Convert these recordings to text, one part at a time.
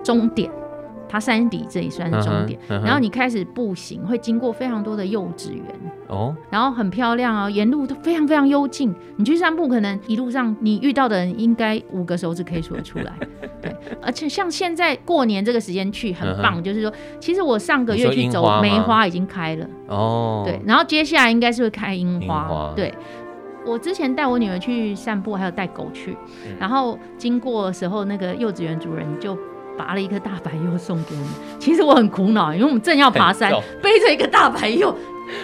的终点。它山底这里算是终点，嗯嗯、然后你开始步行，会经过非常多的幼稚园哦，然后很漂亮啊，沿路都非常非常幽静。你去散步，可能一路上你遇到的人应该五个手指可以数得出来。对，而且像现在过年这个时间去很棒，嗯、就是说，其实我上个月去走梅花已经开了哦，对，然后接下来应该是会开樱花。花对，我之前带我女儿去散步，还有带狗去，嗯、然后经过的时候，那个幼稚园主人就。拔了一颗大白柚送给我们，其实我很苦恼，因为我们正要爬山，背着一个大白柚。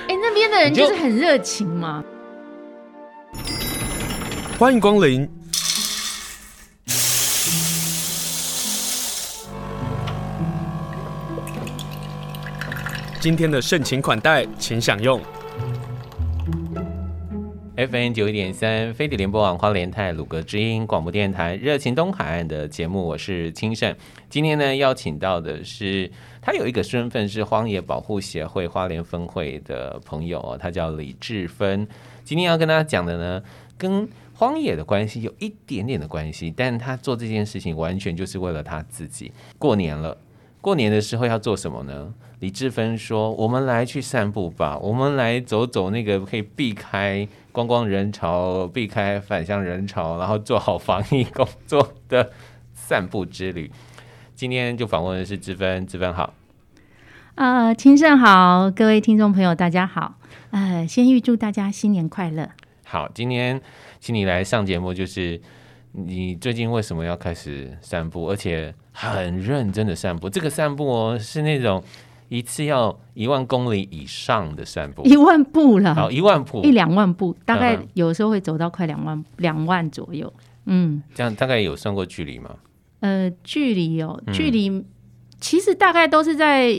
哎、欸，那边的人就是很热情嘛。欢迎光临。今天的盛情款待，请享用。FM 九一点三，飞碟联播网花莲泰鲁阁之音广播电台，热情东海岸的节目，我是清盛。今天呢，邀请到的是他有一个身份是荒野保护协会花莲分会的朋友，他叫李志芬。今天要跟大家讲的呢，跟荒野的关系有一点点的关系，但他做这件事情完全就是为了他自己。过年了，过年的时候要做什么呢？李志芬说：“我们来去散步吧，我们来走走那个可以避开。”观光人潮，避开返乡人潮，然后做好防疫工作的散步之旅。今天就访问的是志芬，志芬好。呃，清盛好，各位听众朋友大家好。呃，先预祝大家新年快乐。好，今天请你来上节目，就是你最近为什么要开始散步，而且很认真的散步？这个散步哦，是那种。一次要一万公里以上的散步，一万步了，好，一万步，一两万步，大概有时候会走到快两万两万左右。嗯，这样大概有算过距离吗？呃，距离哦，距离其实大概都是在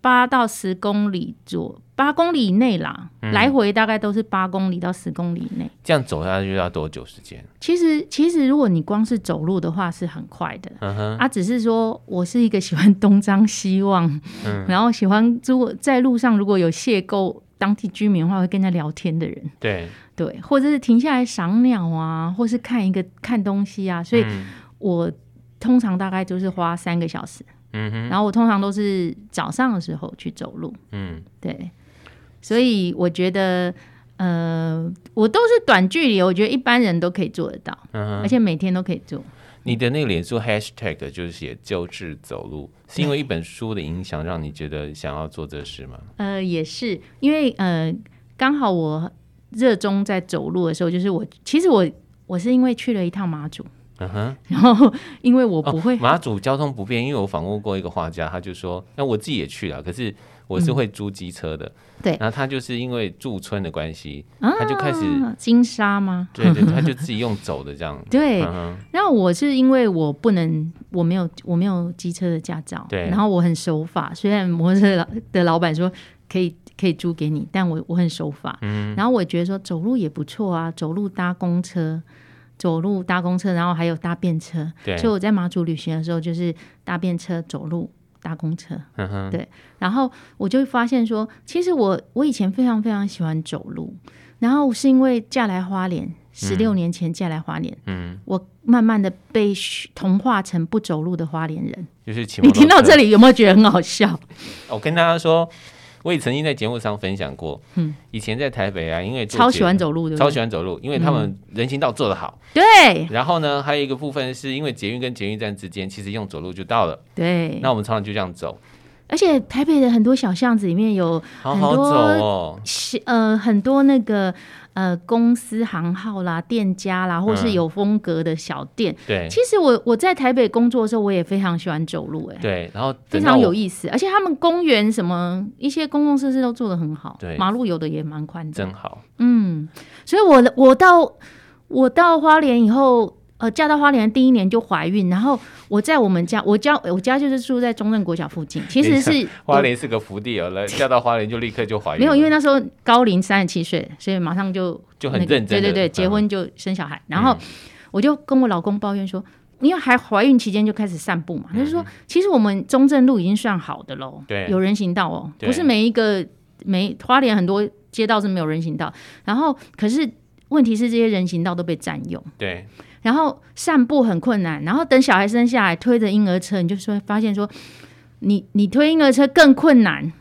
八到十公里左。八公里以内啦，嗯、来回大概都是八公里到十公里以内。这样走下去要多久时间？其实，其实如果你光是走路的话，是很快的。啊，只是说我是一个喜欢东张西望，嗯，然后喜欢如果在路上如果有邂逅当地居民的话，会跟他聊天的人。对对，或者是停下来赏鸟啊，或是看一个看东西啊，所以我通常大概就是花三个小时。嗯哼，然后我通常都是早上的时候去走路。嗯，对。所以我觉得，呃，我都是短距离，我觉得一般人都可以做得到，嗯、哼而且每天都可以做。你的那个脸书 hashtag 就是写“旧志走路”，是因为一本书的影响让你觉得想要做这事吗？呃，也是因为呃，刚好我热衷在走路的时候，就是我其实我我是因为去了一趟马祖，嗯哼，然后因为我不会、哦、马祖交通不便，因为我访问过一个画家，他就说，那我自己也去了，可是。我是会租机车的，嗯、对，然后他就是因为驻村的关系，啊、他就开始金沙吗？对对，他就自己用走的这样。对，然后、嗯、我是因为我不能，我没有我没有机车的驾照，对，然后我很守法，虽然摩托车的老板说可以可以租给你，但我我很守法，嗯，然后我觉得说走路也不错啊，走路搭公车，走路搭公车，然后还有搭便车，对，所以我在马祖旅行的时候就是搭便车走路。搭公车，嗯、哼。对，然后我就发现说，其实我我以前非常非常喜欢走路，然后是因为嫁来花莲，十六年前嫁来花莲，嗯，我慢慢的被同化成不走路的花莲人，就是你听到这里有没有觉得很好笑？我跟大家说。我也曾经在节目上分享过，嗯，以前在台北啊，因为超喜欢走路，超喜欢走路，因为他们人行道做得好，对。然后呢，还有一个部分是因为捷运跟捷运站之间，其实用走路就到了，对。那我们常常就这样走，而且台北的很多小巷子里面有很多呃，很多那个。呃，公司行号啦，店家啦，或是有风格的小店。嗯、对，其实我我在台北工作的时候，我也非常喜欢走路、欸，哎，对，然后非常有意思，而且他们公园什么一些公共设施都做得很好，对，马路有的也蛮宽的，真好。嗯，所以我我到我到花莲以后。呃，嫁到花莲第一年就怀孕，然后我在我们家，我家我家就是住在中正国小附近，其实是 花莲是个福地哦，来嫁到花莲就立刻就怀孕。没有，因为那时候高龄三十七岁，所以马上就、那个、就很认真，对对对，结婚就生小孩，嗯、然后我就跟我老公抱怨说，因为还怀孕期间就开始散步嘛，他、嗯、就说其实我们中正路已经算好的喽，对，有人行道哦，不是每一个每花莲很多街道是没有人行道，然后可是问题是这些人行道都被占用，对。然后散步很困难，然后等小孩生下来推着婴儿车，你就说发现说你你推婴儿车更困难，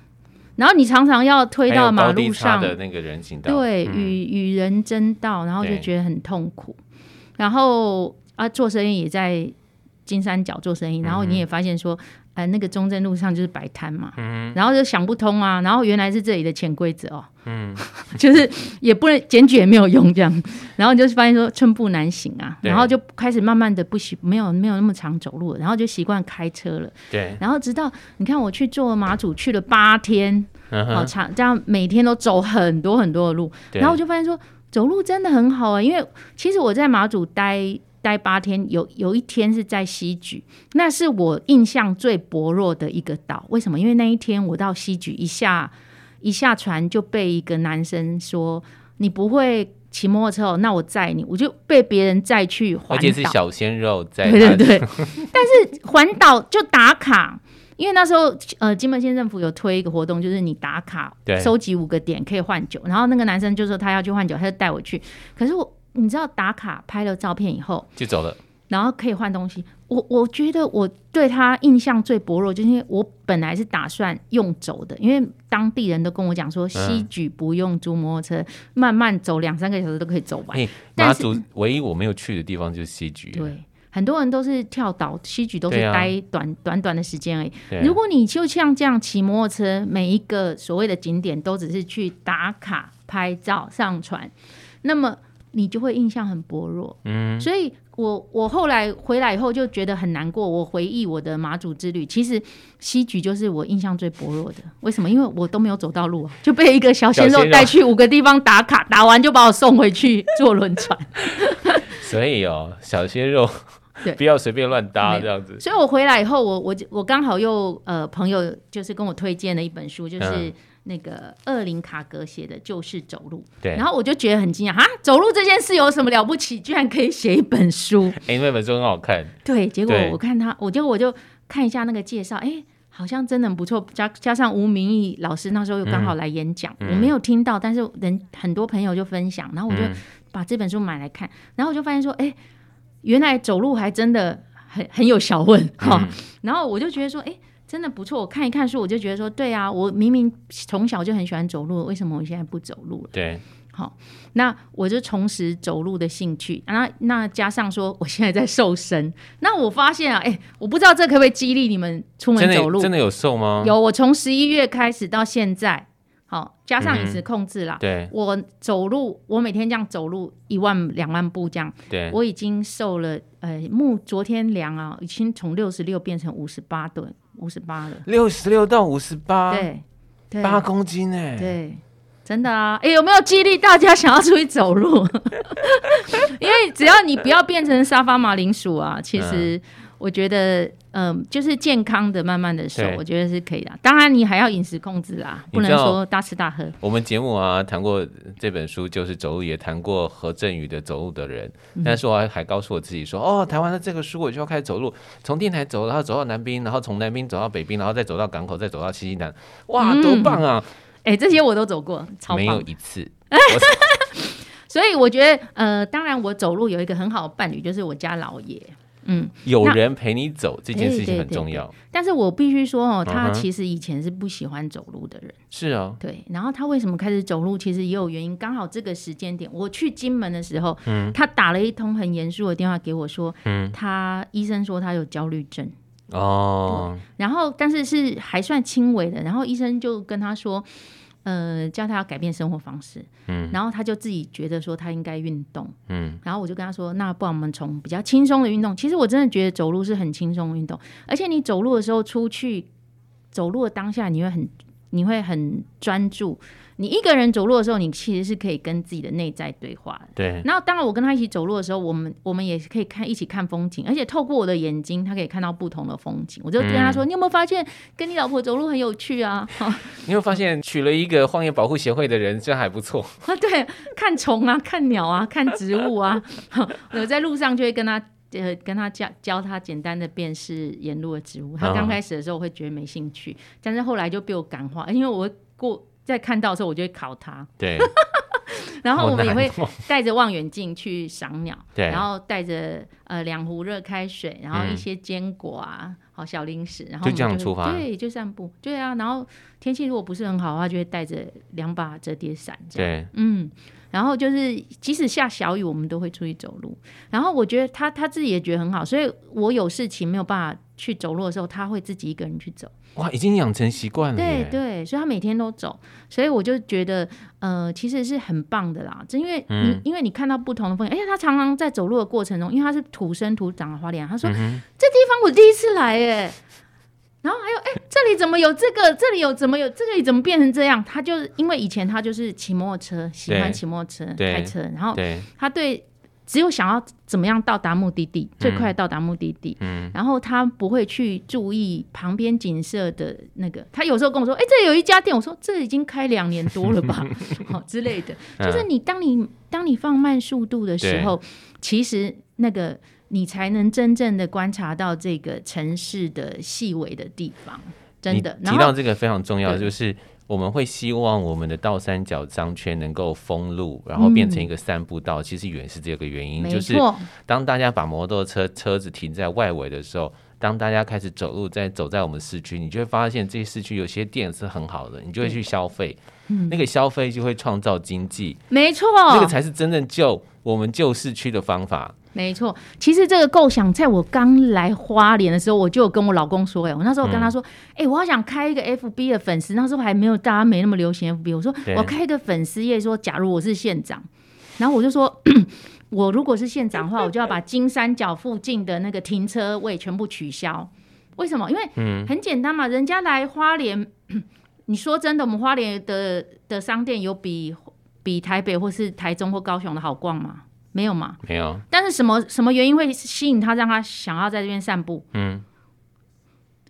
然后你常常要推到马路上。的那个人行道，对，与、嗯、与人争道，然后就觉得很痛苦。然后啊，做生意也在金三角做生意，然后你也发现说。呃，那个中正路上就是摆摊嘛，嗯，然后就想不通啊，然后原来是这里的潜规则哦，嗯，就是也不能检举也没有用这样，然后就是发现说寸步难行啊，然后就开始慢慢的不习没有没有那么常走路，然后就习惯开车了，对，然后直到你看我去做马祖去了八天，好长，这样每天都走很多很多的路，然后我就发现说走路真的很好啊，因为其实我在马祖待。待八天，有有一天是在西莒，那是我印象最薄弱的一个岛。为什么？因为那一天我到西莒一下一下船就被一个男生说：“你不会骑摩托车哦，那我载你。”我就被别人载去环岛，而且是小鲜肉载。对对 对。但是环岛就打卡，因为那时候呃金门县政府有推一个活动，就是你打卡，收集五个点可以换酒。然后那个男生就说他要去换酒，他就带我去。可是我。你知道打卡拍了照片以后就走了，然后可以换东西。我我觉得我对他印象最薄弱，就是因为我本来是打算用走的，因为当地人都跟我讲说，西莒不用租摩托车，嗯、慢慢走两三个小时都可以走完。马祖唯一我没有去的地方就是西莒。对，很多人都是跳岛，西局都是待短、啊、短短的时间而已。如果你就像这样骑摩托车，每一个所谓的景点都只是去打卡、拍照、上传，那么。你就会印象很薄弱，嗯，所以我我后来回来以后就觉得很难过。我回忆我的马祖之旅，其实西莒就是我印象最薄弱的。为什么？因为我都没有走到路啊，就被一个小鲜肉带去五个地方打卡，打完就把我送回去坐轮船。所以哦，小鲜肉 对，不要随便乱搭这样子。所以我回来以后，我我我刚好又呃朋友就是跟我推荐了一本书，就是。嗯那个厄林卡格写的就是走路，对，然后我就觉得很惊讶啊，走路这件事有什么了不起？居然可以写一本书？哎、欸，那本书很好看。对，结果我看他，我结果我就看一下那个介绍，哎、欸，好像真的很不错。加加上吴明义老师那时候又刚好来演讲、嗯，我没有听到，但是人很多朋友就分享，然后我就把这本书买来看，然后我就发现说，哎、欸，原来走路还真的很很有学问哈。然后我就觉得说，哎、欸。真的不错，我看一看书，我就觉得说，对啊，我明明从小就很喜欢走路，为什么我现在不走路了？对，好，那我就重拾走路的兴趣。那那加上说，我现在在瘦身，那我发现啊，哎、欸，我不知道这可不可以激励你们出门走路？真的，有瘦吗？有，我从十一月开始到现在，好，加上饮食控制啦、嗯，对，我走路，我每天这样走路一万两万步这样，对，我已经瘦了，呃，目昨天量啊，已经从六十六变成五十八吨。五十八了，六十六到五十八，对，八公斤哎，对，真的啊，哎、欸，有没有激励大家想要出去走路？因为只要你不要变成沙发马铃薯啊，其实。嗯我觉得，嗯、呃，就是健康的，慢慢的瘦，我觉得是可以的。当然，你还要饮食控制啊，不能说大吃大喝。我们节目啊，谈过这本书，就是走路，也谈过何振宇的《走路的人》，嗯，但是我还告诉我自己说，哦，谈完了这个书，我就要开始走路，从电台走，然后走到南滨，然后从南滨走到北滨，然后再走到港口，再走到西西南，哇，多棒啊！哎、嗯欸，这些我都走过。没有一次。所以我觉得，呃，当然我走路有一个很好的伴侣，就是我家老爷。嗯，有人陪你走这件事情很重要。对对对对，但是我必须说哦，他其实以前是不喜欢走路的人。是啊，对。然后他为什么开始走路？其实也有原因。刚好这个时间点，我去金门的时候，嗯，他打了一通很严肃的电话给我说，嗯，他医生说他有焦虑症。哦。然后，但是是还算轻微的。然后医生就跟他说。呃，叫他要改变生活方式，嗯，然后他就自己觉得说他应该运动，嗯，然后我就跟他说，那不然我们从比较轻松的运动，其实我真的觉得走路是很轻松的运动，而且你走路的时候出去走路的当下，你会很你会很专注。你一个人走路的时候，你其实是可以跟自己的内在对话的。对。然后，当然我跟他一起走路的时候，我们我们也可以看一起看风景，而且透过我的眼睛，他可以看到不同的风景。我就跟他说：“嗯、你有没有发现跟你老婆走路很有趣啊？” 你有没有发现娶了一个荒野保护协会的人，这还不错啊？对，看虫啊，看鸟啊，看植物啊。我在路上就会跟他呃跟他教教他简单的辨识沿路的植物。他刚开始的时候会觉得没兴趣，但是后来就被我感化，因为我过。在看到的时候，我就会考他。对，然后我们也会带着望远镜去赏鸟，对，然后带着呃两壶热开水，然后一些坚果啊，好小零食，然后就，就这样出发，对，就散步，对啊。然后天气如果不是很好的话，就会带着两把折叠伞，这样，对，嗯。然后就是即使下小雨，我们都会出去走路。然后我觉得他他自己也觉得很好，所以我有事情没有办法去走路的时候，他会自己一个人去走。哇，已经养成习惯了。对对，所以他每天都走，所以我就觉得，呃，其实是很棒的啦。正因为你、嗯、因为你看到不同的风景，而且他常常在走路的过程中，因为他是土生土长的花莲，他说、嗯、这地方我第一次来，哎，然后还有，哎，这里怎么有这个？这里有怎么有这个？怎么变成这样？他就是因为以前他就是骑摩托车，喜欢骑摩托车开车，然后他对。只有想要怎么样到达目的地，最快到达目的地，嗯，然后他不会去注意旁边景色的那个。他有时候跟我说：“哎、欸，这有一家店。”我说：“这已经开两年多了吧？”好 之类的。就是你当你当你放慢速度的时候，其实那个你才能真正的观察到这个城市的细微的地方。真的，提到这个非常重要，就是。我们会希望我们的倒三角商圈能够封路，然后变成一个散步道。嗯、其实也是这个原因，就是当大家把摩托车车子停在外围的时候，当大家开始走路在走在我们市区，你就会发现这些市区有些店是很好的，你就会去消费。嗯、那个消费就会创造经济，没错，这个才是真正救我们救市区的方法。没错，其实这个构想在我刚来花莲的时候，我就有跟我老公说，哎，我那时候跟他说，哎、嗯，我好想开一个 FB 的粉丝，那时候还没有大家没那么流行 FB，我说我开一个粉丝页，说假如我是县长，然后我就说，我如果是县长的话，我就要把金三角附近的那个停车位全部取消。为什么？因为很简单嘛，人家来花莲，你说真的，我们花莲的的商店有比比台北或是台中或高雄的好逛吗？没有嘛？没有。但是什么什么原因会吸引他，让他想要在这边散步？嗯，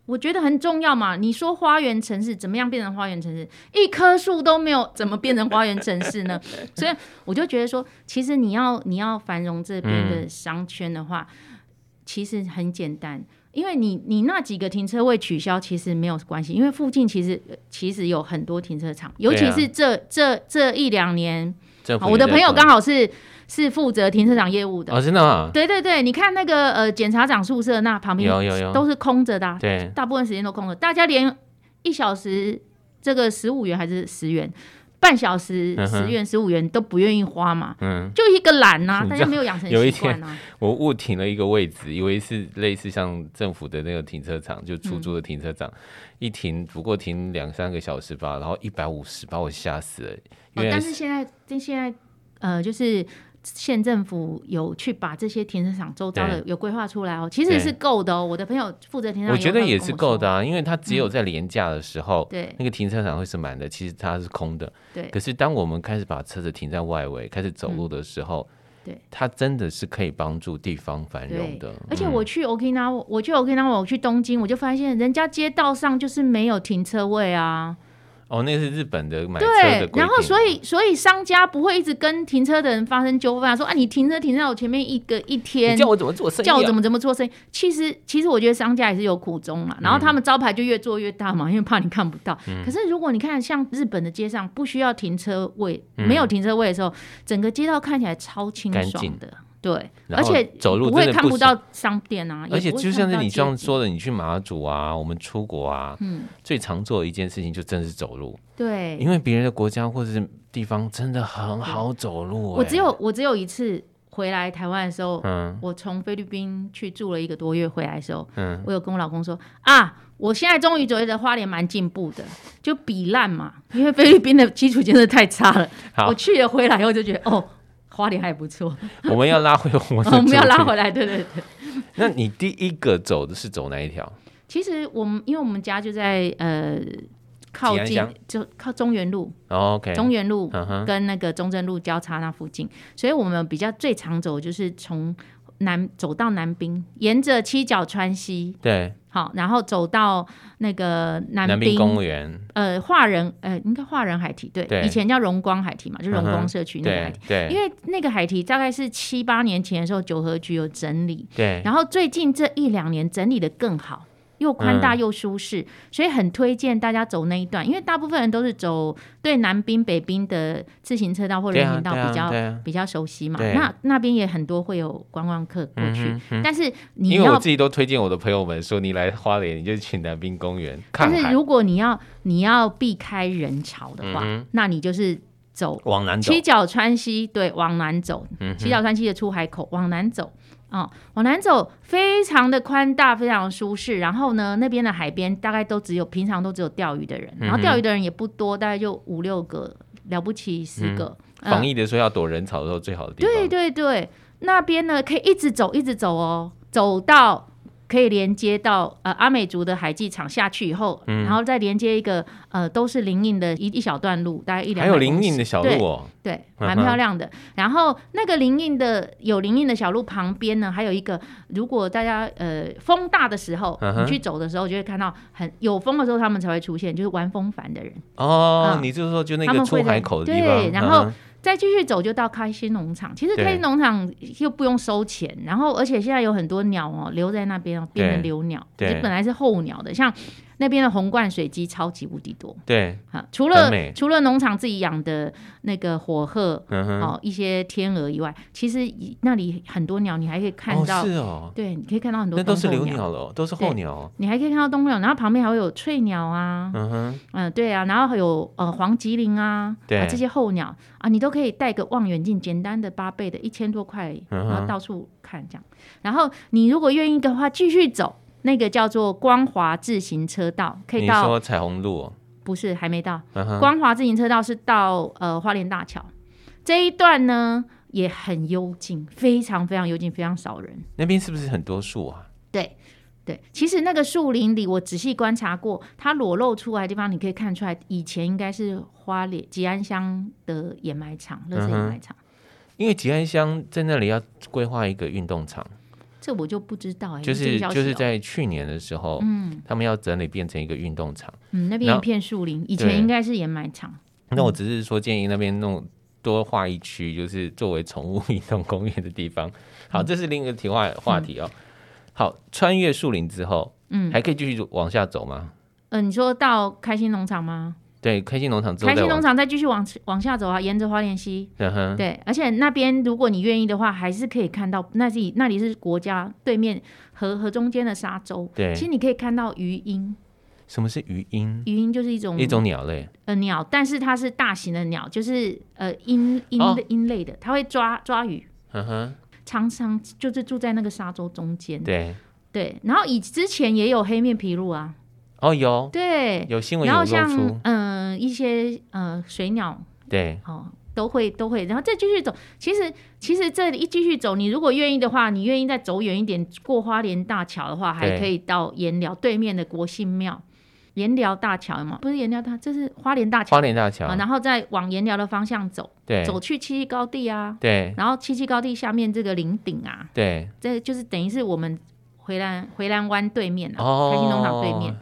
我觉得很重要嘛。你说花园城市怎么样变成花园城市？一棵树都没有，怎么变成花园城市呢？所以我就觉得说，其实你要你要繁荣这边的商圈的话，嗯、其实很简单，因为你你那几个停车位取消其实没有关系，因为附近其实其实有很多停车场，尤其是这、啊、这这一两年，我的朋友刚好是。是负责停车场业务的哦，真的啊？对对对，你看那个呃检察长宿舍那旁边有有有都是空着的，啊，对，大部分时间都空着。大家连一小时这个十五元还是十元，半小时十元十五元都不愿意花嘛，嗯，就一个懒呐，啊，大家没有养成习惯啊。我误停了一个位置，以为是类似像政府的那个停车场，就出租的停车场，嗯，一停不过停两三个小时吧，然后一百五十把我吓死了。哦，但是现在这现在呃就是。县政府有去把这些停车场周遭的有规划出来哦，其实是够的哦。我的朋友负责停车场，我觉得也是够的啊，因为他只有在连假的时候，对、嗯、那个停车场会是满的，其实它是空的。对，可是当我们开始把车子停在外围，开始走路的时候，嗯、对，它真的是可以帮助地方繁荣的。而且我去 Okinawa，我去 Okinawa，我去东京，我就发现人家街道上就是没有停车位啊。哦，那个是日本的买车的规定。对，然后所以所以商家不会一直跟停车的人发生纠纷，说啊，你停车停在我前面一个一天，叫我怎么做生意，啊，叫我怎么怎么做生意。其实其实我觉得商家也是有苦衷嘛，然后他们招牌就越做越大嘛，因为怕你看不到。嗯、可是如果你看像日本的街上不需要停车位，嗯、没有停车位的时候，整个街道看起来超清爽的。对，而且走路不会看不到商店啊，而且就像是你这样说的，你去马祖啊，我们出国啊，嗯，最常做的一件事情就真的是走路。对，因为别人的国家或者是地方真的很好走路。我只有我只有一次回来台湾的时候，嗯，我从菲律宾去住了一个多月，回来的时候，嗯，我有跟我老公说啊，我现在终于觉得花莲蛮进步的，就比烂嘛，因为菲律宾的基础建设太差了。我去了回来以后就觉得哦。花莲还不错，我们要拉回我们，我们要拉回来，对对对。那你第一个走的是走哪一条？其实我们因为我们家就在呃靠近，就靠中原路，哦，OK，中原路跟那个中正路交叉那附近，嗯、所以我们比较最常走就是从南走到南滨，沿着七角川西，对。好，然后走到那个南滨，公园，呃，华人，呃，应该华人海堤，对，对，以前叫荣光海堤嘛，就荣光社区那个海堤，对，因为那个海堤大概是七八年前的时候，九合局有整理，对，然后最近这一两年整理的更好，又宽大又舒适，嗯，所以很推荐大家走那一段。因为大部分人都是走对南滨、北滨的自行车道或人行道比较，啊啊啊，比较熟悉嘛。那那边也很多会有观光客过去，嗯嗯，但是你因为我自己都推荐我的朋友们说，你来花莲你就去南滨公园。但是如果你要你要避开人潮的话，嗯，那你就是。走往南走，七角川西对，往南走。嗯，七角川西的出海口往南走啊、哦，往南走非常的宽大，非常舒适。然后呢，那边的海边大概都只有平常都只有钓鱼的人，然后钓鱼的人也不多，大概就五六个，了不起十个。嗯、防疫的时候要躲人潮的时候最好的地方。对对对，那边呢可以一直走，一直走哦，走到。可以连接到呃阿美族的海祭场下去以后，嗯，然后再连接一个呃都是林荫的一一小段路，大概一两。还有林荫的小路哦，对，对，蛮漂亮的。然后那个林荫的有林荫的小路旁边呢，还有一个，如果大家呃风大的时候，你去走的时候，就会看到很有风的时候，他们才会出现，就是玩风帆的人。哦，嗯、你就是说就那个出海口的地方，对，然后。再继续走就到开心农场，其实开心农场又不用收钱，然后而且现在有很多鸟哦留在那边哦，变成留鸟，其实本来是候鸟的，像。那边的红冠水鸡超级无敌多，对，啊，除了除了农场自己养的那个火鹤，嗯哦，一些天鹅以外，其实那里很多鸟，你还可以看到，哦是哦，对，你可以看到很多，那都是留鸟了，都是候鸟，你还可以看到冬鸟，然后旁边还会有翠鸟啊，嗯哼，嗯，对啊，然后还有呃黄吉林啊，对。啊，这些候鸟啊，你都可以带个望远镜，简单的八倍的一千多块，然后到处看这样，然后你如果愿意的话，继续走。那个叫做光华自行车道，可以到。你说彩虹路哦？不是，还没到。Uh-huh. 光华自行车道是到呃花莲大桥这一段呢，也很幽静，非常非常幽静，非常少人。那边是不是很多树啊？对对，其实那个树林里，我仔细观察过，它裸露出来的地方，你可以看出来，以前应该是花莲吉安乡的掩埋场，垃圾掩埋场。因为吉安乡在那里要规划一个运动场。这我就不知道哎、欸，就是就是在去年的时候，嗯，他们要整理变成一个运动场，嗯，那边一片树林，以前应该是掩埋场。那我只是说建议那边弄多画一区，就是作为宠物运动公园的地方。好，这是另一个题外话题哦。好，穿越树林之后，嗯，还可以继续往下走吗？嗯，你说到开心农场吗？对，开心农场，开心农场再继续往往下走啊，沿着花莲溪，嗯，对，而且那边如果你愿意的话，还是可以看到那里那里是国家对面河河中间的沙洲，对，其实你可以看到鱼鹰。什么是鱼鹰？鱼鹰就是一种一种鸟类，呃，鸟，但是它是大型的鸟，就是呃鹰鹰的鹰类的，它会抓抓鱼，嗯哼，常常就是住在那个沙洲中间，对对，然后以之前也有黑面琵鹭啊。哦，有对，有新闻，然后像嗯、呃、一些呃水鸟，对，哦都会都会，然后再继续走。其实其实这里一继续走，你如果愿意的话，你愿意再走远一点，过花莲大桥的话，还可以到盐寮对面的国姓庙，盐寮大桥嘛，不是盐寮大，这是花莲大桥，花莲大桥、呃，然后再往盐寮的方向走，对，走去七七高地啊，对，然后七七高地下面这个林顶啊，对，这就是等于是我们回兰回兰湾对面啊，哦、开心农场对面。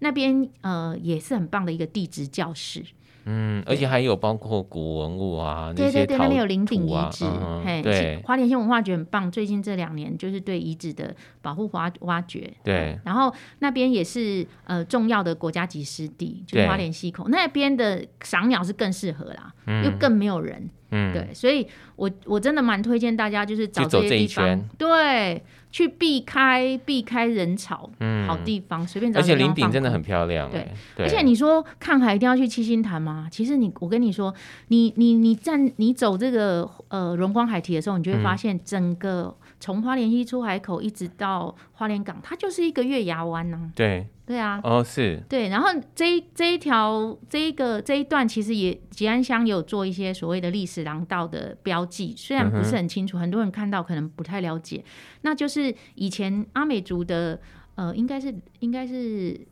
那边呃也是很棒的一个地质教室，嗯，而且还有包括古文物啊，对对对，那边有林顶遗址，嗯、嘿，对，花莲县文化局很棒，最近这两年就是对遗址的保护挖挖掘，对、嗯，然后那边也是呃重要的国家级湿地，就是花莲溪口那边的赏鸟是更适合啦，嗯，又更没有人，嗯，对，所以我我真的蛮推荐大家就是找这些地方，对。去避开避开人潮，嗯，好地方随便找。而且林顶真的很漂亮，对，对。而且你说看海一定要去七星潭吗？其实你，我跟你说，你你你站你走这个呃荣光海堤的时候，你就会发现整个从花莲溪出海口一直到花莲港，它就是一个月牙湾呢、啊。对。对啊，哦是，对，然后这一这一条这一个这一段其实也吉安乡有做一些所谓的历史廊道的标记，虽然不是很清楚，嗯、很多人看到可能不太了解，那就是以前阿美族的呃，应该是应该是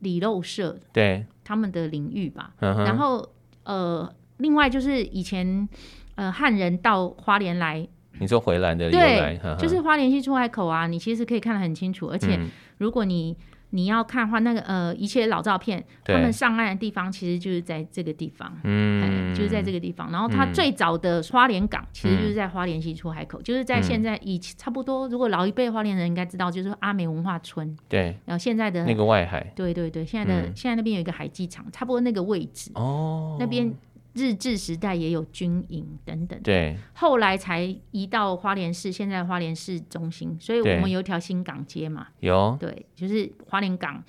里肉社对。他们的领域吧，嗯、然后呃，另外就是以前呃汉人到花莲来，你说回来的由来，对，就是花莲溪出海口啊，你其实可以看得很清楚，而且如果你。你要看的话，那个呃，一切老照片，他们上岸的地方其实就是在这个地方，嗯，就是在这个地方。然后它最早的花莲港其实就是在花莲溪出海口，嗯、就是在现在以差不多，如果老一辈花莲人应该知道，就是阿美文化村，对。然后现在的那个外海，对对对，现在的、嗯、现在那边有一个海机场，差不多那个位置哦，那边。日治时代也有军营等等，对，后来才移到花莲市，现在花莲市中心，所以我们有一条新港街嘛，有，对，就是花莲港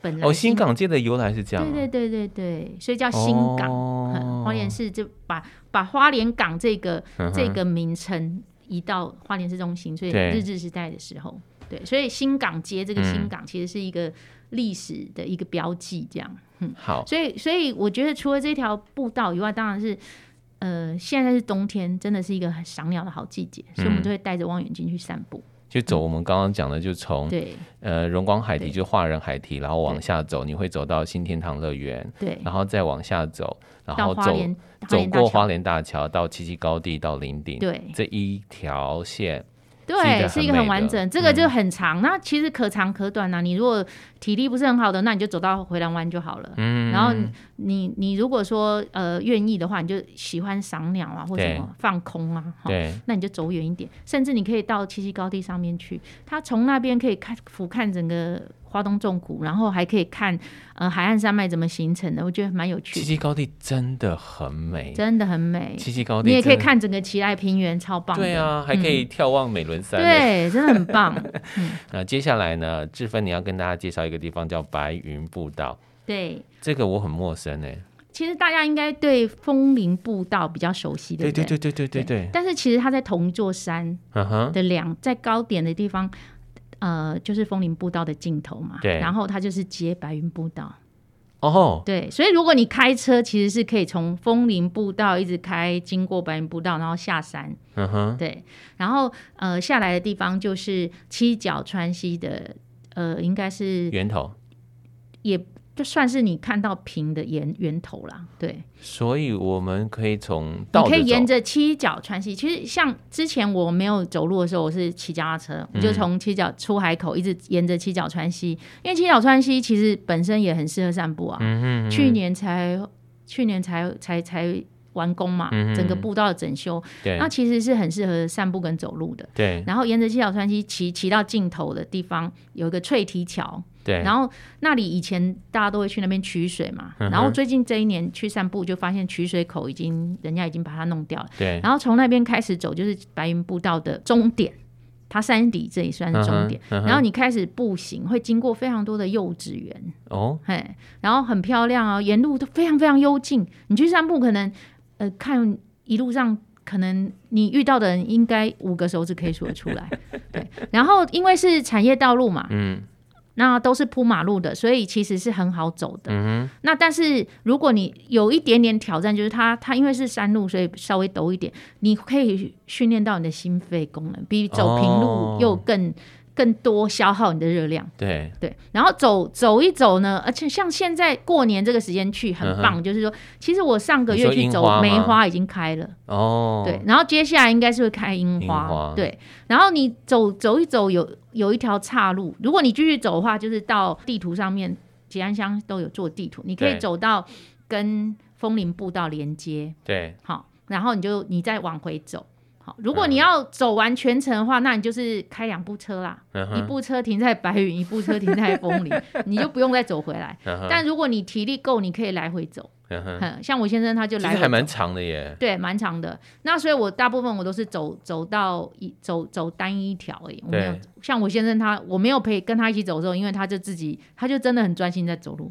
本来。哦，新港街的由来是这样，啊，对对对对对，所以叫新港，哦、花莲市就把把花莲港这个这个名称移到花莲市中心，所以日治时代的时候，对，对，所以新港街这个新港其实是一个历史的一个标记，这样。嗯，好，所以所以我觉得除了这条步道以外，当然是，呃，现在是冬天，真的是一个很赏鸟的好季节，所以我们就会带着望远镜去散步，就走我们刚刚讲的，就从对。呃荣光海堤，就华人海堤，然后往下走，你会走到新天堂乐园，对，然后再往下走，然后走走过花莲大桥到七七高地到林顶，对，这一条线。对，是一个很完整，这个就很长。嗯、那其实可长可短呐、啊。你如果体力不是很好的，那你就走到回廊湾就好了。嗯，然后你你如果说呃愿意的话，你就喜欢赏鸟啊，或者什么放空啊，对，那你就走远一点，甚至你可以到七七高地上面去，它从那边可以看俯瞰整个。花东纵谷，然后还可以看呃海岸山脉怎么形成的，我觉得蛮有趣的。七七高地真的很美，真的很美。七七高地，你也可以看整个奇莱平原，超棒。对啊，还可以眺望美伦山，对，真的很棒。那接下来呢，志芬你要跟大家介绍一个地方叫白云步道。对，这个我很陌生哎。其实大家应该对枫林步道比较熟悉，对不对？对对对对对对。但是其实它在同一座山的两，在高点的地方。呃，就是枫林步道的尽头嘛，对，然后它就是接白云步道，哦，对，所以如果你开车，其实是可以从枫林步道一直开，经过白云步道，然后下山，嗯哼，对，然后呃下来的地方就是七角川溪的，呃，应该是源头，也。就算是你看到平的源源头啦，对，所以我们可以从你可以沿着七角川西，其实像之前我没有走路的时候，我是骑脚踏车，嗯、我就从七角出海口一直沿着七角川西，因为七角川西其实本身也很适合散步啊，嗯哼嗯哼，去年才去年才才才完工嘛，嗯、整个步道的整修，对，那其实是很适合散步跟走路的，对，然后沿着七角川溪骑骑到尽头的地方有一个翠堤桥。对，然后那里以前大家都会去那边取水嘛，嗯、然后最近这一年去散步就发现取水口已经人家已经把它弄掉了。对，然后从那边开始走就是白云步道的终点，它山底这里算是终点。嗯嗯、然后你开始步行会经过非常多的幼稚园。哦，嘿，然后很漂亮哦，沿路都非常非常幽静。你去散步可能呃看一路上可能你遇到的人应该五个手指可以数得出来。对，然后因为是产业道路嘛，嗯。那都是铺马路的，所以其实是很好走的。嗯哼。那但是如果你有一点点挑战，就是它它因为是山路，所以稍微陡一点，你可以训练到你的心肺功能，比走平路又更。哦更多消耗你的热量，对。对，然后走走一走呢，而且像现在过年这个时间去很棒，嗯、就是说，其实我上个月去走，梅花已经开了。哦，对，然后接下来应该是会开樱花，花。对，然后你走走一走有，有有一条岔路，如果你继续走的话，就是到地图上面，吉安乡都有做地图，你可以走到跟枫林步道连接，对，好，然后你就你再往回走。好，如果你要走完全程的话，那你就是开两部车啦，嗯、一部车停在白云，一部车停在风林，你就不用再走回来。嗯、但如果你体力够，你可以来回走。嗯、像我先生他就来回走，还蛮长的耶。对，蛮长的。那所以我大部分我都是走走到一走走单一条而已。我没有像我先生他，我没有陪跟他一起走的时候，因为他就自己，他就真的很专心在走路。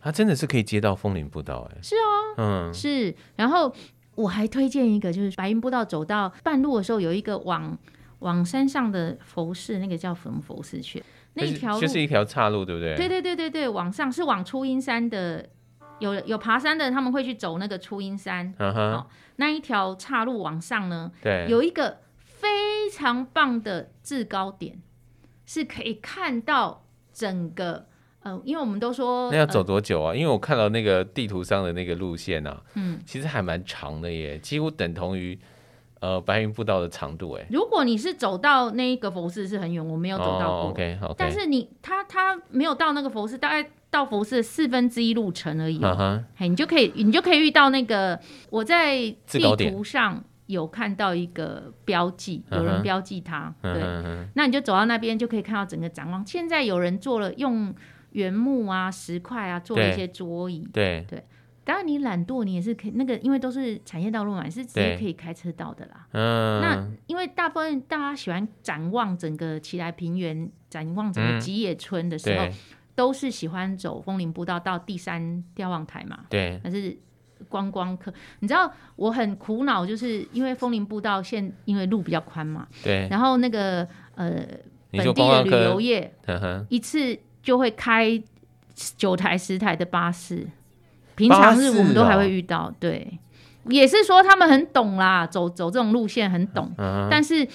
他真的是可以接到风林步道哎。是啊，嗯，是，然后。我还推荐一个，就是白云步道走到半路的时候，有一个往往山上的佛寺，那个叫什么佛寺去？那一条路就是一条岔路，对不对？对对对对对，往上是往初音山的，有有爬山的人他们会去走那个初音山。Uh huh. 哦，那一条岔路往上呢，对，有一个非常棒的制高点，是可以看到整个。呃，因为我们都说，那要走多久啊？呃、因为我看到那个地图上的那个路线啊，嗯，其实还蛮长的耶，几乎等同于呃白云步道的长度哎。如果你是走到那一个佛寺是很远，我没有走到过。Oh, OK OK。但是你他他没有到那个佛寺，大概到佛寺的四分之一路程而已。嗯哼。嘿，你就可以你就可以遇到那个我在地图上有看到一个标记，有人标记它。对。那你就走到那边就可以看到整个展望。现在有人做了用原木啊石块啊做了一些桌椅。对对。当然，你懒惰，你也是可以那个，因为都是产业道路嘛，你是直接可以开车到的啦。嗯。那因为大部分大家喜欢展望整个奇莱平原，展望整个吉野村的时候，嗯、都是喜欢走枫林步道到第三瞭望台嘛。对。但是观光客，你知道我很苦恼，就是因为枫林步道现因为路比较宽嘛。对。然后那个呃本地的旅游业，一次就会开九台十台的巴士。平常日我们都还会遇到，哦、对，也是说他们很懂啦，走走这种路线很懂，嗯、但是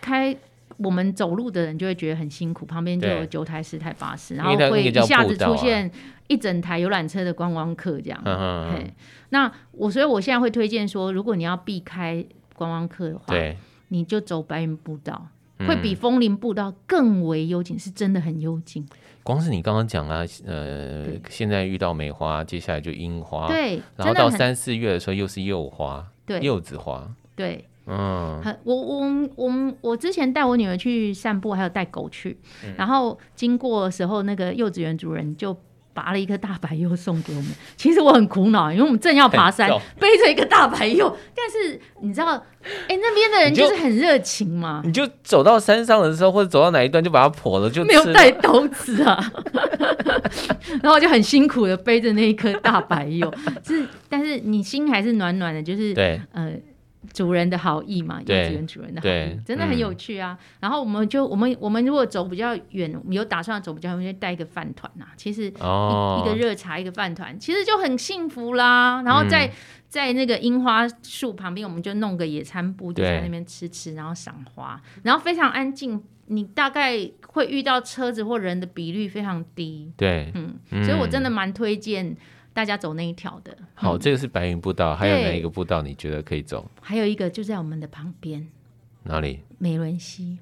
开我们走路的人就会觉得很辛苦，旁边就有九台十台巴士，然后会一下子出现一整台游览车的观光客这样。嗯、那我所以我现在会推荐说，如果你要避开观光客的话，对。你就走白云步道。会比枫林步道更为幽静，是真的很幽静。光是你刚刚讲啊，呃，现在遇到梅花，接下来就樱花，对，然后到三四月的时候又是柚花，对，柚子花，对，嗯，我我我我之前带我女儿去散步，还有带狗去，然后经过的时候，那个幼稚园主人就。拔了一颗大白柚送给我们，其实我很苦恼，因为我们正要爬山，背着一个大白柚。但是你知道，哎、欸，那边的人就是很热情嘛。你就走到山上的时候，或者走到哪一段，就把它破了，就 没有带刀子啊。然后就很辛苦的背着那一颗大白柚，是，但是你心还是暖暖的，就是对，呃。主人的好意嘛，幼稚园主人的好意，真的很有趣啊。嗯、然后我们就我们我们如果走比较远，有打算走比较远，就带一个饭团呐。其实一、哦、一个热茶，一个饭团，其实就很幸福啦。然后在、嗯、在那个樱花树旁边，我们就弄个野餐布，就在那边吃吃，然后赏花，然后非常安静。你大概会遇到车子或人的比率非常低。对，嗯，嗯所以我真的蛮推荐。大家走那一条的，好，这个是白云步道，还有哪一个步道你觉得可以走？还有一个就在我们的旁边，哪里？美伦溪。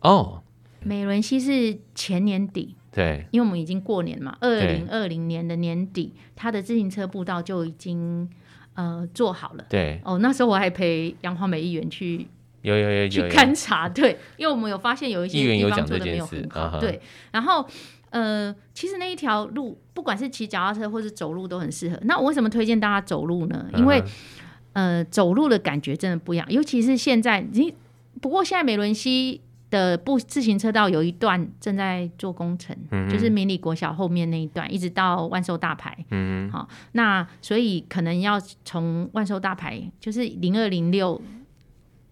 哦，美伦溪是前年底，对，因为我们已经过年嘛，二零二零年的年底，它的自行车步道就已经呃做好了。对，哦，那时候我还陪杨华美议员去，有有有去勘察，对，因为我们有发现有一些地方做的没有很好，对，然后。呃，其实那一条路，不管是骑脚踏车或是走路都很适合。那我为什么推荐大家走路呢？因为，呃，走路的感觉真的不一样。尤其是现在，你不过现在美伦西的步自行车道有一段正在做工程，嗯、就是明理国小后面那一段，一直到万寿大牌。嗯，好，那所以可能要从万寿大牌，就是零二零六。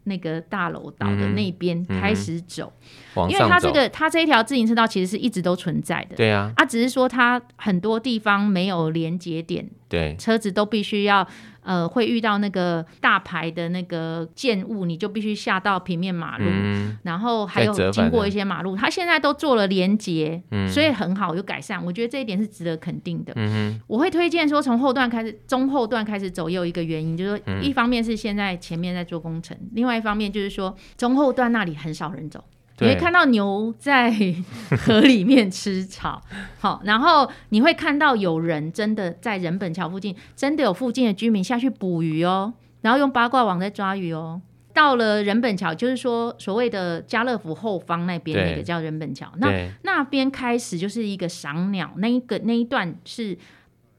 那个大楼岛的那边开始走，嗯、因为它这个它这一条自行车道其实是一直都存在的，对啊，啊，只是说它很多地方没有连接点，对，车子都必须要。呃，会遇到那个大牌的那个建物，你就必须下到平面马路，嗯、然后还有经过一些马路，它现在都做了连接，嗯、所以很好，有改善。我觉得这一点是值得肯定的。嗯、哼我会推荐说，从后段开始，中后段开始走，也有一个原因，就是说，一方面是现在前面在做工程，嗯、另外一方面就是说，中后段那里很少人走。你会看到牛在河里面吃草，好，然后你会看到有人真的在人本桥附近，真的有附近的居民下去捕鱼哦，然后用八卦网在抓鱼哦。到了人本桥，就是说所谓的家乐福后方那边那个叫人本桥，那那边开始就是一个赏鸟，那一个那一段是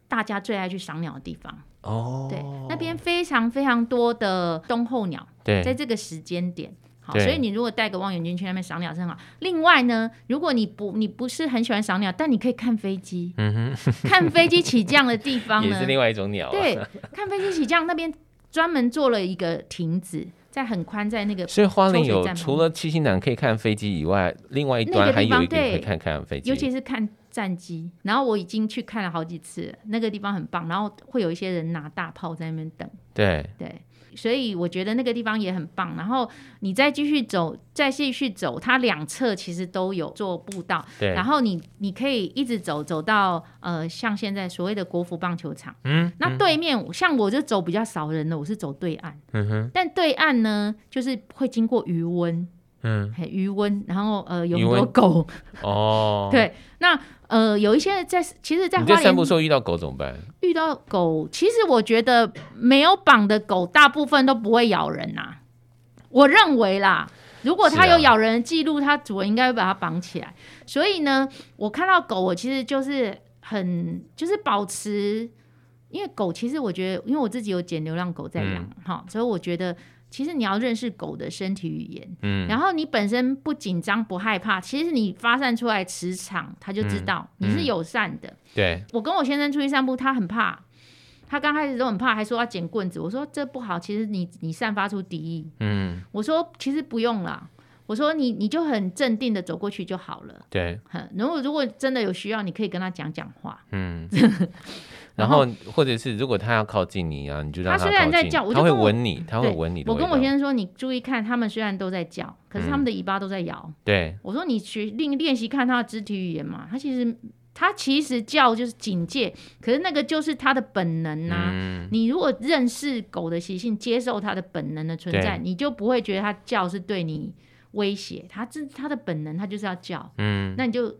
大家最爱去赏鸟的地方哦。对，那边非常非常多的冬候鸟，对，在这个时间点。对。所以你如果带个望远镜去那边赏鸟是很好。另外呢，如果你不你不是很喜欢赏鸟，但你可以看飞机，嗯、哼。看飞机起降的地方呢，也是另外一种鸟、啊。对，看飞机起降那边专门做了一个亭子，在很宽，在那个所以花莲有除了七星潭可以看飞机以外，另外一端还有一个可以看看飞机，尤其是看战机。然后我已经去看了好几次，那个地方很棒。然后会有一些人拿大炮在那边等。对对。所以我觉得那个地方也很棒。然后你再继续走，再继续走，它两侧其实都有做步道。对。然后你你可以一直走，走到呃，像现在所谓的国服棒球场。嗯。那对面、嗯、像我就走比较少人的，我是走对岸。嗯哼。但对岸呢，就是会经过鱼塭。嗯。余温，然后呃，有很多狗。哦。对，那。呃，有一些在，其实，在花莲，你在散步时候遇到狗怎么办？遇到狗，其实我觉得没有绑的狗，大部分都不会咬人呐、啊。我认为啦，如果它有咬人的记录，它主人应该会把它绑起来。所以呢，我看到狗，我其实就是很，就是保持，因为狗其实我觉得，因为我自己有捡流浪狗在养，哈、嗯，所以我觉得。其实你要认识狗的身体语言，嗯，然后你本身不紧张不害怕，其实你发散出来磁场，他就知道你是友善的。嗯嗯、对，我跟我先生出去散步，他很怕，他刚开始都很怕，还说要捡棍子。我说这不好，其实你你散发出敌意。嗯，我说其实不用啦，我说你你就很镇定的走过去就好了。对，如果如果真的有需要，你可以跟他讲讲话。嗯。然后，或者是如果他要靠近你啊，你就让他靠近。他虽然在叫，他会闻你，他会闻你。我跟我先生说，你注意看，他们虽然都在叫，可是他们的尾巴都在摇。嗯、对，我说你学练练习看他的肢体语言嘛，他其实它其实叫就是警戒，可是那个就是它的本能呐、啊。嗯、你如果认识狗的习性，接受它的本能的存在，你就不会觉得它叫是对你威胁，它这它的本能，它就是要叫。嗯，那你就。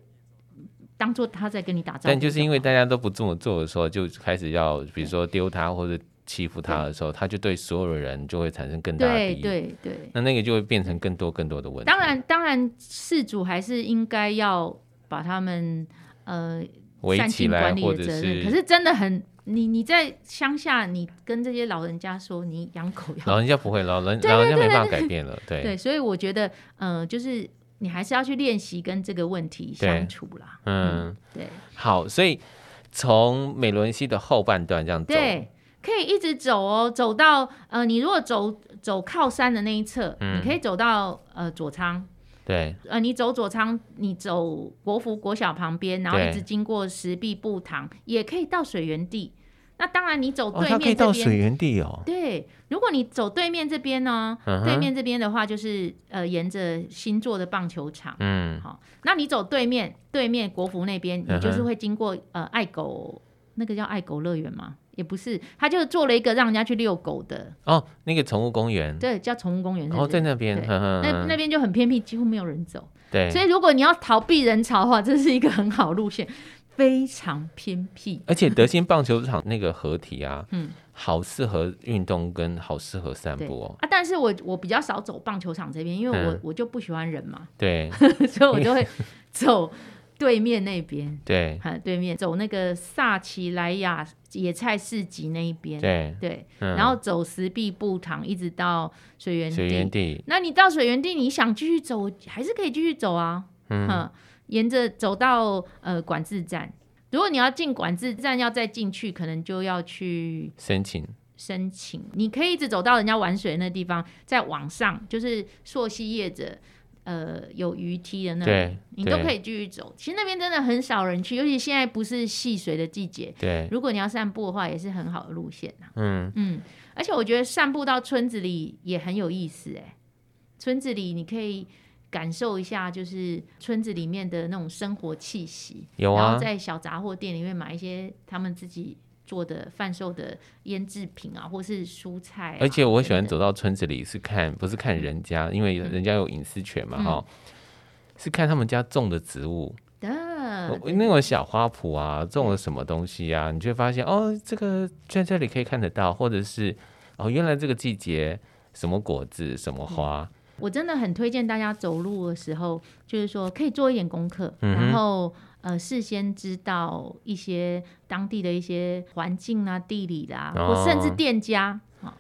当做他在跟你打招呼，但就是因为大家都不这么做的时候，就开始要比如说丢他或者欺负他的时候，他就对所有的人就会产生更大的敌意。对对对，那那个就会变成更多更多的问题。当然，当然，事主还是应该要把他们呃围起来，或者是，可是真的很，你你在乡下，你跟这些老人家说你养狗要，老人家不会，老人老人家没办法改变了，对对，所以我觉得，嗯、呃，就是。你还是要去练习跟这个问题相处啦。嗯，嗯，对。好，所以从美伦西的后半段这样走，对，可以一直走哦，走到呃，你如果走走靠山的那一侧，嗯、你可以走到呃左仓。对。呃，你走左仓，你走国服国小旁边，然后一直经过石壁步堂，也可以到水源地。那当然，你走对面这边，哦，可以到水源地哦。对，如果你走对面这边呢，对面这边的话，就是呃，沿着新做的棒球场。嗯，好，那你走对面，对面国服那边，你就是会经过、呃爱狗，那个叫爱狗乐园吗？也不是，他就做了一个让人家去遛狗的。哦，那个宠物公园。对，叫宠物公园。哦，在那边，对呵呵那那边就很偏僻，几乎没有人走。对，所以如果你要逃避人潮的话，这是一个很好路线。非常偏僻，而且德兴棒球场那个合体啊，嗯，好适合运动跟好适合散步哦。啊，但是我我比较少走棒球场这边，因为我、嗯、我就不喜欢人嘛，对，所以我就会走对面那边，对，对面走那个萨奇莱雅野菜市集那一边，对。对，嗯、然后走石壁步堂一直到水源地，水源地。那你到水源地，你想继续走，还是可以继续走啊，嗯。沿着走到呃管制站，如果你要进管制站，要再进去，可能就要去申请申请。你可以一直走到人家玩水的那地方，再往上就是溯溪业者呃有鱼梯的那里，你都可以继续走。其实那边真的很少人去，尤其现在不是戏水的季节。对，如果你要散步的话，也是很好的路线啊。嗯嗯，而且我觉得散步到村子里也很有意思哎，村子里你可以。感受一下，就是村子里面的那种生活气息。有啊，然后在小杂货店里面买一些他们自己做的贩售的腌制品啊，或是蔬菜啊。而且我喜欢走到村子里，是看不是看人家，嗯、因为人家有隐私权嘛，哈、嗯，是看他们家种的植物。那种小花圃啊，种了什么东西啊，你就会发现哦，这个在这里可以看得到，或者是哦，原来这个季节什么果子，什么花。嗯我真的很推荐大家走路的时候，就是说可以做一点功课，嗯、然后呃事先知道一些当地的一些环境啊、地理啦、啊，哦、或甚至店家。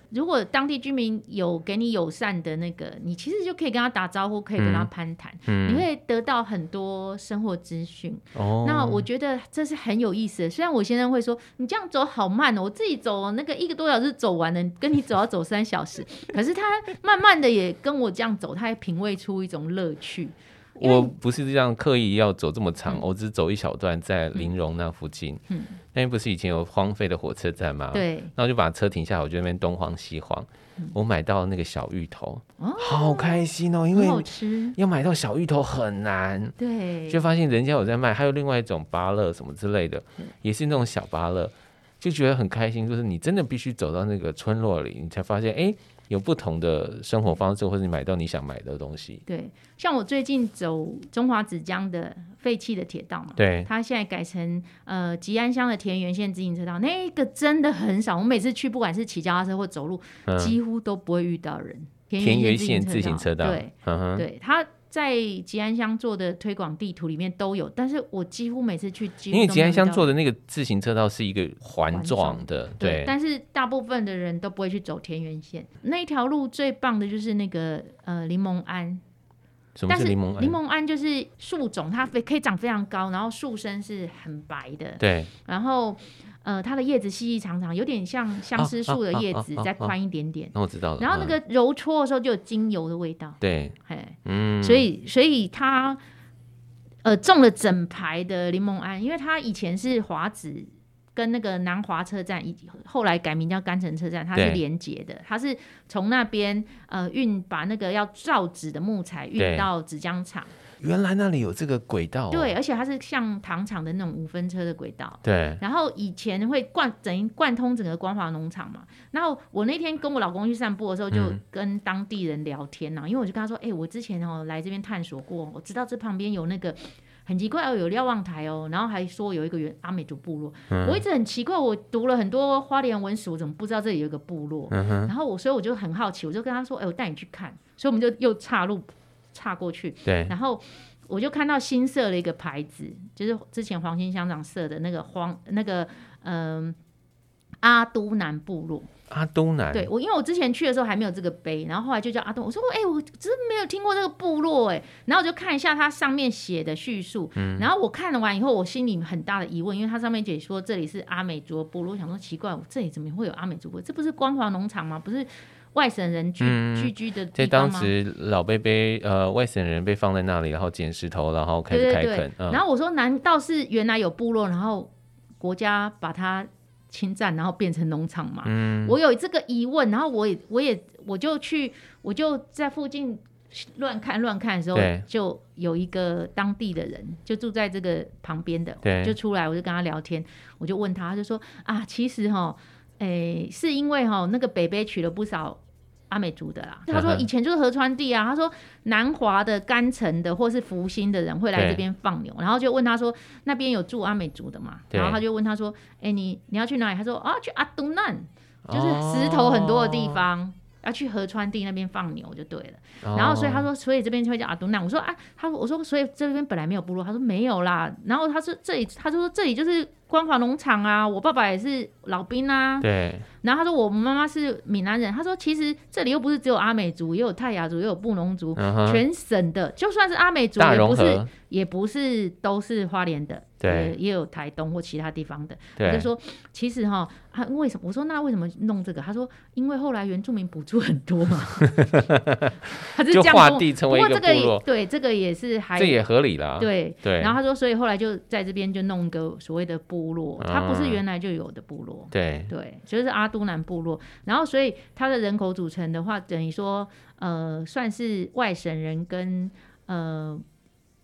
如果当地居民有给你友善的那个，你其实就可以跟他打招呼，可以跟他攀谈，嗯、你会得到很多生活资讯。哦、那我觉得这是很有意思的。虽然我先生会说你这样走好慢哦，我自己走那个一个多小时走完了，跟你走要走三小时，可是他慢慢的也跟我这样走，他也品味出一种乐趣。我不是这样刻意要走这么长，嗯、我只走一小段在林荣那附近。嗯，那边不是以前有荒废的火车站吗？对，那我就把车停下来，我就那边东晃西晃。嗯、我买到那个小芋头，哦、好开心哦，因为要买到小芋头很难。对，就发现人家有在卖，还有另外一种芭乐什么之类的，也是那种小芭乐，就觉得很开心。就是你真的必须走到那个村落里，你才发现，哎。有不同的生活方式，或者你买到你想买的东西。对，像我最近走中华子江的废弃的铁道嘛，对，它现在改成呃吉安乡的田园线自行车道，那个真的很少。我每次去，不管是骑脚踏车或走路，嗯、几乎都不会遇到人。田园线自行车道，对，嗯、对，它。在吉安乡做的推广地图里面都有，但是我几乎每次去，因为吉安乡做的那个自行车道是一个环状的，对，对。但是大部分的人都不会去走田园线，那一条路最棒的就是那个呃柠檬桉。什么是柠檬桉？柠檬桉就是树种，它非可以长非常高，然后树身是很白的，对，然后。呃，它的叶子细细长长，有点像相思树的叶子，再宽一点点。那我知道了。然后那个揉搓的时候就有精油的味道。对，嘿，嗯，所以所以它呃种了整排的柠檬桉，因为它以前是华子跟那个南华车站，以后来改名叫甘城车站，它是连接的，它是从那边呃运把那个要造纸的木材运到纸浆厂。原来那里有这个轨道。哦，对，而且它是像糖厂的那种五分车的轨道，对。然后以前会贯整一贯通整个光华农场嘛。然后我那天跟我老公去散步的时候，就跟当地人聊天呐，嗯、因为我就跟他说，哎、欸，我之前哦来这边探索过，我知道这旁边有那个很奇怪哦，有瞭望台哦，然后还说有一个原阿美族部落。嗯、我一直很奇怪，我读了很多花莲文史，我怎么不知道这里有一个部落？嗯、然后我所以我就很好奇，我就跟他说，哎、欸，我带你去看。所以我们就又岔路岔过去，对，然后。我就看到新设了一个牌子，就是之前黄兴乡长设的那个黄那个嗯、呃、阿都南部落。阿都南，对我，因为我之前去的时候还没有这个碑，然后后来就叫阿东。我说，哎、欸，我真没有听过这个部落，哎，然后我就看一下它上面写的叙述，嗯，然后我看了完以后，我心里很大的疑问，因为它上面解说这里是阿美族部落，我想说奇怪，我这里怎么会有阿美族部落？这不是光华农场吗？不是？外省人聚聚居的地方吗？在当时老贝贝呃，外省人被放在那里，然后捡石头，然后开始开垦。对对对嗯、然后我说，难道是原来有部落，然后国家把它侵占，然后变成农场吗？嗯、我有这个疑问，然后我也我也我就去，我就在附近乱看乱看的时候，就有一个当地的人，就住在这个旁边的，对就出来，我就跟他聊天，我就问他，他就说啊，其实哈。诶、欸，是因为哈那个北北娶了不少阿美族的啦。他说以前就是河川地啊。他说南华的、甘城的或是福兴的人会来这边放牛，然后就问他说那边有住阿美族的嘛？然后他就问他说，哎、欸，你你要去哪里？他说啊，去阿都难，就是石头很多的地方，哦、要去河川地那边放牛就对了。哦、然后所以他说，所以这边就会叫阿都那。我说啊，他说我说所以这边本来没有部落。他说没有啦。然后他说这里，他就说这里就是。光华农场啊，我爸爸也是老兵啊。对。然后他说我妈妈是闽南人，他说其实这里又不是只有阿美族，也有泰雅族，也有布农族，嗯、全省的，就算是阿美族也不是，也不是都是花莲的。对，也有台东或其他地方的。对我就说，其实哈，他为什么？我说那为什么弄这个？他说，因为后来原住民补助很多嘛。他就这样划地成为一个部落。不过这个也对，这个也是还这也合理啦。对对。然后他说，所以后来就在这边就弄一个所谓的部落，它不是原来就有的部落。嗯、对对，就是阿都南部落。然后，所以它的人口组成的话，等于说，呃，算是外省人跟呃。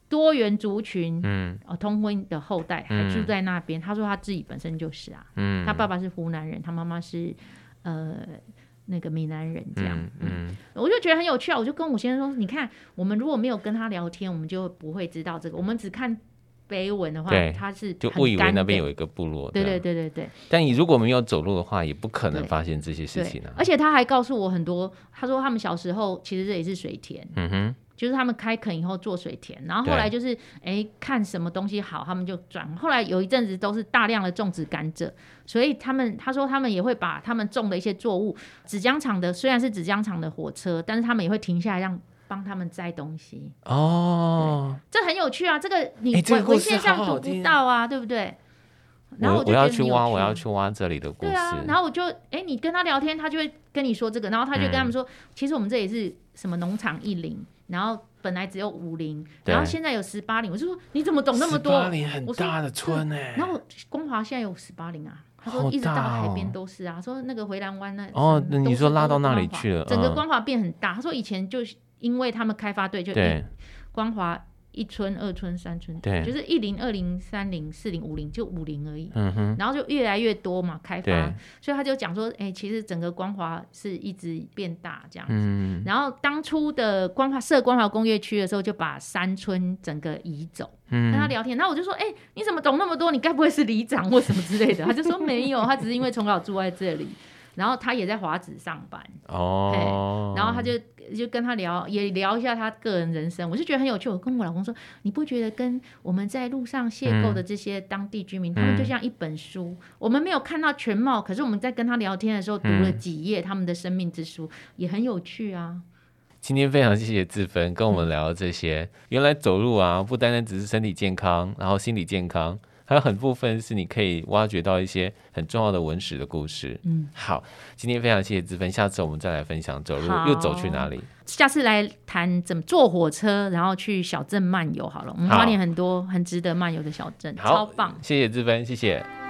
多元族群，嗯，哦，通婚的后代还住在那边。嗯、他说他自己本身就是啊，嗯，他爸爸是湖南人，他妈妈是呃那个闽南人，这样，嗯，嗯，我就觉得很有趣啊。我就跟我先生说，你看，我们如果没有跟他聊天，我们就不会知道这个。我们只看碑文的话，对他是就误以为那边有一个部落，对对对对对。但你如果没有走路的话，也不可能发现这些事情啊。而且他还告诉我很多，他说他们小时候其实这里是水田，嗯哼。就是他们开垦以后做水田，然后后来就是哎看什么东西好，他们就转。后来有一阵子都是大量的种植甘蔗，所以他们他说他们也会把他们种的一些作物，纸浆厂的虽然是纸浆厂的火车，但是他们也会停下来让帮他们摘东西。哦，这很有趣啊！这个你文文献上读不到啊，对不对？然后我就我要去挖，我要去挖这里的故事。对啊，然后我就哎、欸，你跟他聊天，他就会跟你说这个，然后他就跟他们说，嗯、其实我们这里是什么农场一零。然后本来只有五零，然后现在有十八零。我就说你怎么懂那么多？十八零很大的村哎。然后光华现在有十八零啊，他说一直到海边都是啊，说那个回蓝湾那哦，你说拉到那里去了，整个光华变很大。他说以前就因为他们开发队就对光华。一村、二村、三村，对，就是一零、二零、三零、四零、五零，就五零而已。嗯哼，然后就越来越多嘛，开发，所以他就讲说，哎、欸，其实整个光华是一直变大这样子。嗯、然后当初的光华设光华工业区的时候，就把三村整个移走。嗯，跟他聊天，然后我就说，哎、欸，你怎么懂那么多？你该不会是里长或什么之类的？他就说没有，他只是因为从小住在这里。然后他也在华子上班哦，然后他就就跟他聊，也聊一下他个人人生，我就觉得很有趣。我跟我老公说，你不觉得跟我们在路上邂逅的这些当地居民，嗯、他们就像一本书，嗯、我们没有看到全貌，可是我们在跟他聊天的时候读了几页他们的生命之书，嗯、也很有趣啊。今天非常谢谢志芬跟我们聊这些，嗯、原来走路啊，不单单只是身体健康，然后心理健康。还有很部分是你可以挖掘到一些很重要的文史的故事。嗯，好，今天非常谢谢志芬，下次我们再来分享走路又走去哪里。下次来谈怎么坐火车，然后去小镇漫游好了。我们花莲很多很值得漫游的小镇，好超棒。谢谢志芬，谢谢。